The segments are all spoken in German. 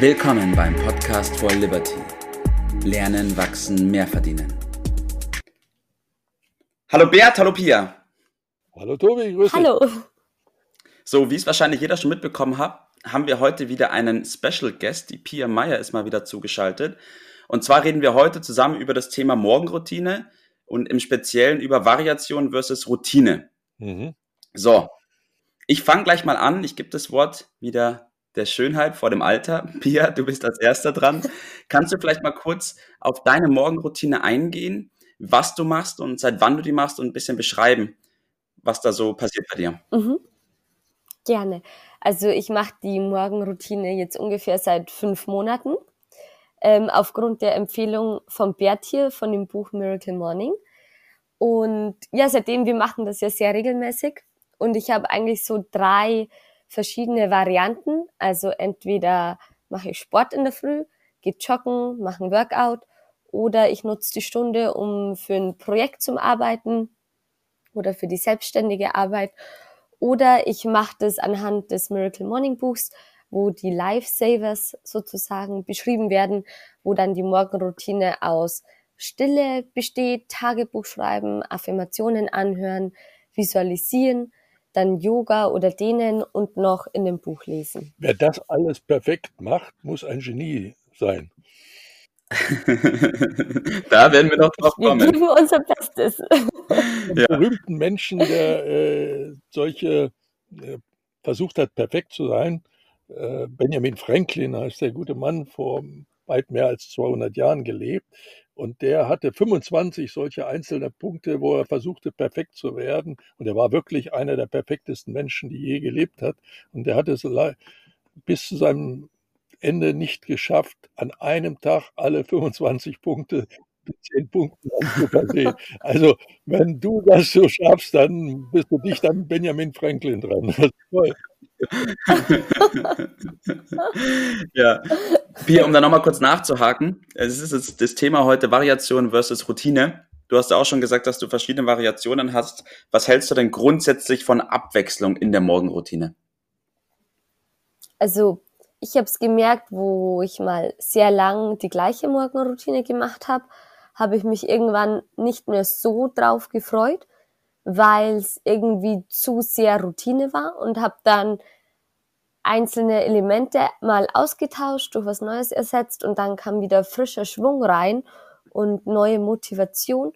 Willkommen beim Podcast for Liberty. Lernen, wachsen, mehr verdienen. Hallo Bert, hallo Pia. Hallo Tobi, grüß dich. Hallo. So, wie es wahrscheinlich jeder schon mitbekommen hat, haben wir heute wieder einen Special Guest. Die Pia Meyer ist mal wieder zugeschaltet. Und zwar reden wir heute zusammen über das Thema Morgenroutine und im Speziellen über Variation versus Routine. Mhm. So, ich fange gleich mal an. Ich gebe das Wort wieder der Schönheit vor dem Alter. Pia, du bist als Erster dran. Kannst du vielleicht mal kurz auf deine Morgenroutine eingehen, was du machst und seit wann du die machst und ein bisschen beschreiben, was da so passiert bei dir? Mhm. Gerne. Also ich mache die Morgenroutine jetzt ungefähr seit fünf Monaten. Ähm, aufgrund der Empfehlung von Bert hier von dem Buch Miracle Morning. Und ja, seitdem, wir machen das ja sehr regelmäßig. Und ich habe eigentlich so drei verschiedene Varianten. Also entweder mache ich Sport in der Früh, gehe joggen, mache ein Workout oder ich nutze die Stunde, um für ein Projekt zu arbeiten oder für die selbstständige Arbeit. Oder ich mache das anhand des Miracle Morning Buchs, wo die Lifesavers sozusagen beschrieben werden, wo dann die Morgenroutine aus Stille besteht, Tagebuch schreiben, Affirmationen anhören, visualisieren dann Yoga oder Dehnen und noch in dem Buch lesen. Wer das alles perfekt macht, muss ein Genie sein. da werden wir noch drauf kommen. Wir geben unser Bestes. Einen berühmten Menschen, der äh, solche äh, versucht hat, perfekt zu sein, äh, Benjamin Franklin heißt der gute Mann, vor weit mehr als 200 Jahren gelebt. Und der hatte 25 solche einzelne Punkte, wo er versuchte, perfekt zu werden. Und er war wirklich einer der perfektesten Menschen, die je gelebt hat. Und er hat es bis zu seinem Ende nicht geschafft, an einem Tag alle 25 Punkte mit 10 Punkten anzuversehen. Also, wenn du das so schaffst, dann bist du dicht an Benjamin Franklin dran. Das ist toll. Ja. Pia, um da nochmal kurz nachzuhaken, es ist jetzt das Thema heute Variation versus Routine. Du hast auch schon gesagt, dass du verschiedene Variationen hast. Was hältst du denn grundsätzlich von Abwechslung in der Morgenroutine? Also ich habe es gemerkt, wo ich mal sehr lang die gleiche Morgenroutine gemacht habe, habe ich mich irgendwann nicht mehr so drauf gefreut, weil es irgendwie zu sehr Routine war und habe dann einzelne Elemente mal ausgetauscht, durch was Neues ersetzt und dann kam wieder frischer Schwung rein und neue Motivation.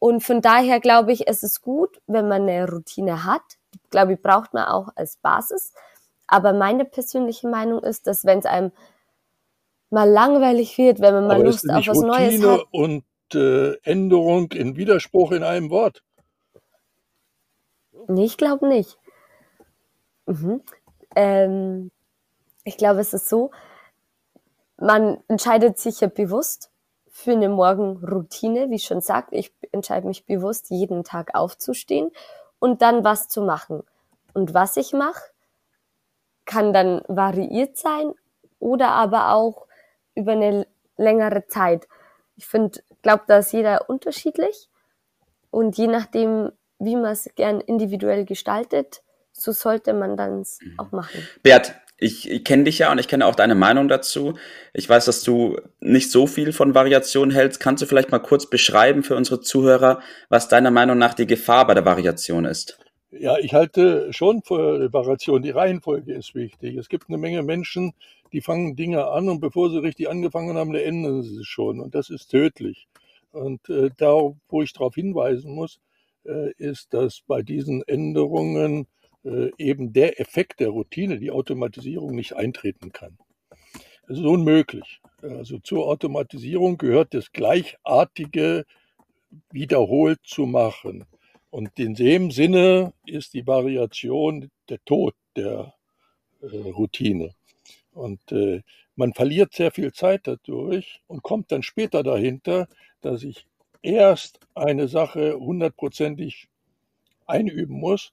Und von daher glaube ich, es ist gut, wenn man eine Routine hat. Ich glaube ich, braucht man auch als Basis. Aber meine persönliche Meinung ist, dass wenn es einem mal langweilig wird, wenn man mal Aber Lust auf was Routine Neues hat. und äh, Änderung in Widerspruch in einem Wort. Nee, ich glaube nicht. Mhm. Ähm, ich glaube, es ist so, man entscheidet sich ja bewusst für eine Morgenroutine, wie schon sagt, ich entscheide mich bewusst, jeden Tag aufzustehen und dann was zu machen. Und was ich mache, kann dann variiert sein oder aber auch über eine längere Zeit. Ich finde, glaube, da ist jeder unterschiedlich und je nachdem, wie man es gern individuell gestaltet, so sollte man dann mhm. auch machen. Bert, ich, ich kenne dich ja und ich kenne auch deine Meinung dazu. Ich weiß, dass du nicht so viel von Variation hältst. Kannst du vielleicht mal kurz beschreiben für unsere Zuhörer, was deiner Meinung nach die Gefahr bei der Variation ist? Ja, ich halte schon für Variation. Die Reihenfolge ist wichtig. Es gibt eine Menge Menschen, die fangen Dinge an und bevor sie richtig angefangen haben, ändern sie es schon. Und das ist tödlich. Und äh, da, wo ich darauf hinweisen muss, äh, ist, dass bei diesen Änderungen äh, eben der Effekt der Routine, die Automatisierung, nicht eintreten kann. Das ist unmöglich. Also zur Automatisierung gehört das Gleichartige wiederholt zu machen. Und in dem Sinne ist die Variation der Tod der äh, Routine. Und äh, man verliert sehr viel Zeit dadurch und kommt dann später dahinter, dass ich erst eine Sache hundertprozentig einüben muss.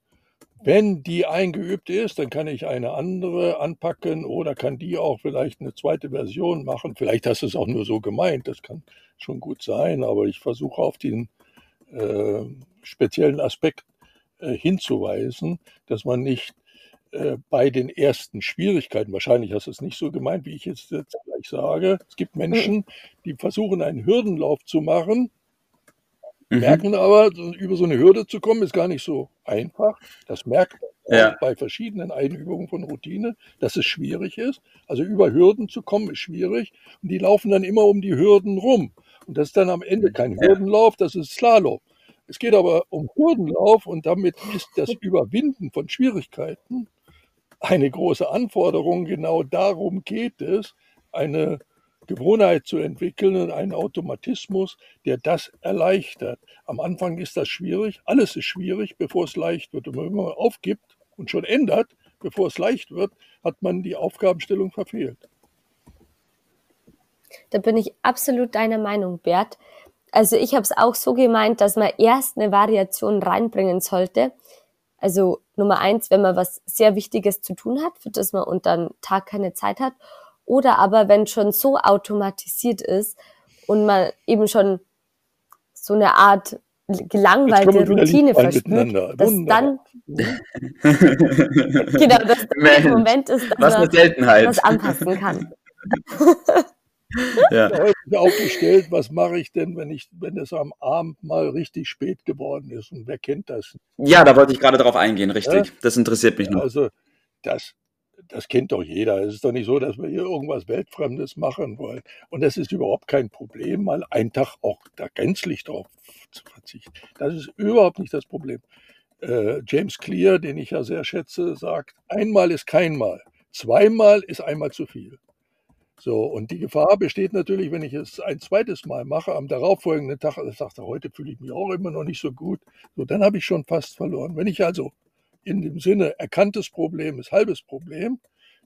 Wenn die eingeübt ist, dann kann ich eine andere anpacken oder kann die auch vielleicht eine zweite Version machen. Vielleicht hast du es auch nur so gemeint, das kann schon gut sein, aber ich versuche auf den äh, speziellen Aspekt äh, hinzuweisen, dass man nicht äh, bei den ersten Schwierigkeiten, wahrscheinlich hast du es nicht so gemeint, wie ich jetzt, jetzt gleich sage, es gibt Menschen, die versuchen einen Hürdenlauf zu machen, mhm. merken aber, über so eine Hürde zu kommen, ist gar nicht so einfach. Das merkt man ja. bei verschiedenen Einübungen von Routine, dass es schwierig ist. Also über Hürden zu kommen ist schwierig und die laufen dann immer um die Hürden rum. Und das ist dann am Ende kein Hürdenlauf, das ist Slalom. Es geht aber um Hürdenlauf und damit ist das Überwinden von Schwierigkeiten eine große Anforderung. Genau darum geht es, eine Gewohnheit zu entwickeln und einen Automatismus, der das erleichtert. Am Anfang ist das schwierig, alles ist schwierig, bevor es leicht wird. Und wenn man aufgibt und schon ändert, bevor es leicht wird, hat man die Aufgabenstellung verfehlt. Da bin ich absolut deiner Meinung, Bert. Also ich habe es auch so gemeint, dass man erst eine Variation reinbringen sollte, also Nummer eins, wenn man was sehr Wichtiges zu tun hat, für das man unter einem Tag keine Zeit hat. Oder aber wenn schon so automatisiert ist und man eben schon so eine Art gelangweilte Routine verspürt, dass dann genau, dass der Moment ist, dass was man was anpassen kann. ja. häufig aufgestellt, was mache ich denn, wenn ich, wenn es am Abend mal richtig spät geworden ist? Und wer kennt das? Ja, da wollte ich gerade drauf eingehen, richtig. Ja? Das interessiert mich noch. Also das, das kennt doch jeder. Es ist doch nicht so, dass wir hier irgendwas Weltfremdes machen wollen. Und das ist überhaupt kein Problem, mal einen Tag auch da gänzlich drauf zu verzichten. Das ist überhaupt nicht das Problem. Äh, James Clear, den ich ja sehr schätze, sagt, einmal ist kein Mal. Zweimal ist einmal zu viel. So, und die Gefahr besteht natürlich, wenn ich es ein zweites Mal mache, am darauffolgenden Tag, also sagte, heute fühle ich mich auch immer noch nicht so gut, so, dann habe ich schon fast verloren. Wenn ich also in dem Sinne erkanntes Problem ist halbes Problem,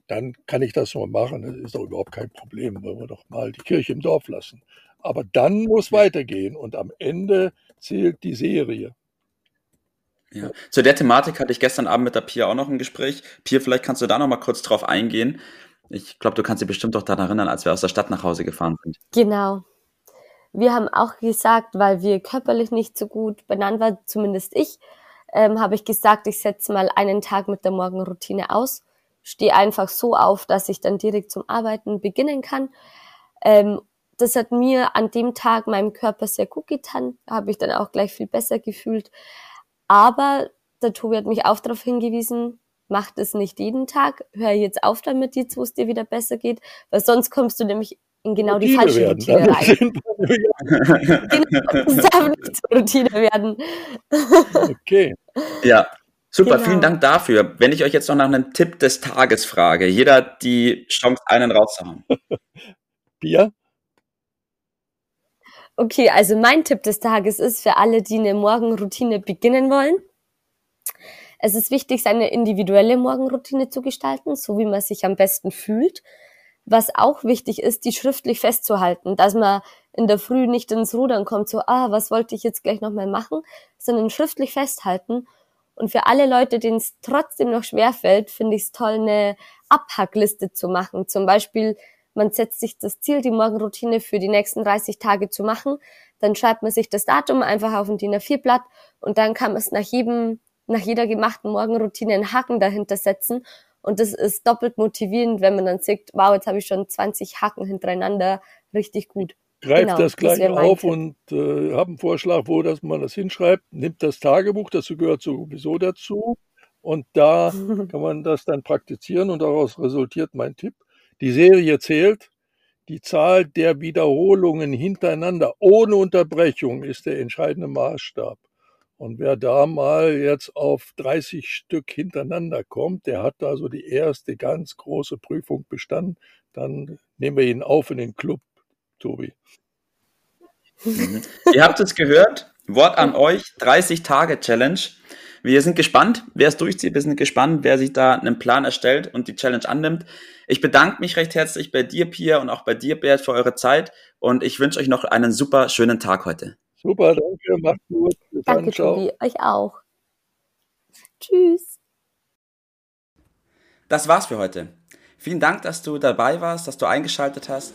dann kann ich das mal machen. Das ist doch überhaupt kein Problem, wollen wir doch mal die Kirche im Dorf lassen. Aber dann muss weitergehen und am Ende zählt die Serie. Ja. Zu der Thematik hatte ich gestern Abend mit der Pia auch noch ein Gespräch. Pia, vielleicht kannst du da noch mal kurz drauf eingehen. Ich glaube, du kannst dich bestimmt doch daran erinnern, als wir aus der Stadt nach Hause gefahren sind. Genau. Wir haben auch gesagt, weil wir körperlich nicht so gut benannt waren, zumindest ich, ähm, habe ich gesagt, ich setze mal einen Tag mit der Morgenroutine aus, stehe einfach so auf, dass ich dann direkt zum Arbeiten beginnen kann. Ähm, das hat mir an dem Tag meinem Körper sehr gut getan, habe ich dann auch gleich viel besser gefühlt. Aber der Tobi hat mich auch darauf hingewiesen, mach das nicht jeden Tag, hör jetzt auf damit, jetzt wo es dir wieder besser geht, weil sonst kommst du nämlich in genau Routine die falsche werden, Routine rein. genau, das darf nicht Routine werden. okay. Ja, Super, genau. vielen Dank dafür. Wenn ich euch jetzt noch nach einem Tipp des Tages frage, jeder hat die Chance, einen rauszuhauen. Pia? Okay, also mein Tipp des Tages ist für alle, die eine Morgenroutine beginnen wollen, es ist wichtig, seine individuelle Morgenroutine zu gestalten, so wie man sich am besten fühlt. Was auch wichtig ist, die schriftlich festzuhalten, dass man in der Früh nicht ins Rudern kommt, so, ah, was wollte ich jetzt gleich nochmal machen, sondern schriftlich festhalten. Und für alle Leute, denen es trotzdem noch schwerfällt, finde ich es toll, eine Abhackliste zu machen. Zum Beispiel, man setzt sich das Ziel, die Morgenroutine für die nächsten 30 Tage zu machen. Dann schreibt man sich das Datum einfach auf ein DIN A4-Blatt und dann kann man es nach jedem nach jeder gemachten Morgenroutine einen Haken dahinter setzen. Und das ist doppelt motivierend, wenn man dann sieht, wow, jetzt habe ich schon 20 Haken hintereinander, richtig gut. Greift genau, das gleich das auf und äh, habe einen Vorschlag, wo das man das hinschreibt. Nimmt das Tagebuch, das gehört sowieso dazu. Und da kann man das dann praktizieren und daraus resultiert mein Tipp. Die Serie zählt. Die Zahl der Wiederholungen hintereinander ohne Unterbrechung ist der entscheidende Maßstab. Und wer da mal jetzt auf 30 Stück hintereinander kommt, der hat also die erste ganz große Prüfung bestanden. Dann nehmen wir ihn auf in den Club, Tobi. Mhm. Ihr habt es gehört. Wort an euch, 30-Tage-Challenge. Wir sind gespannt, wer es durchzieht. Wir sind gespannt, wer sich da einen Plan erstellt und die Challenge annimmt. Ich bedanke mich recht herzlich bei dir, Pia, und auch bei dir, Bert, für eure Zeit. Und ich wünsche euch noch einen super schönen Tag heute. Super, danke, macht's gut. Bis danke, dann, ciao. Tobi, euch auch. Tschüss. Das war's für heute. Vielen Dank, dass du dabei warst, dass du eingeschaltet hast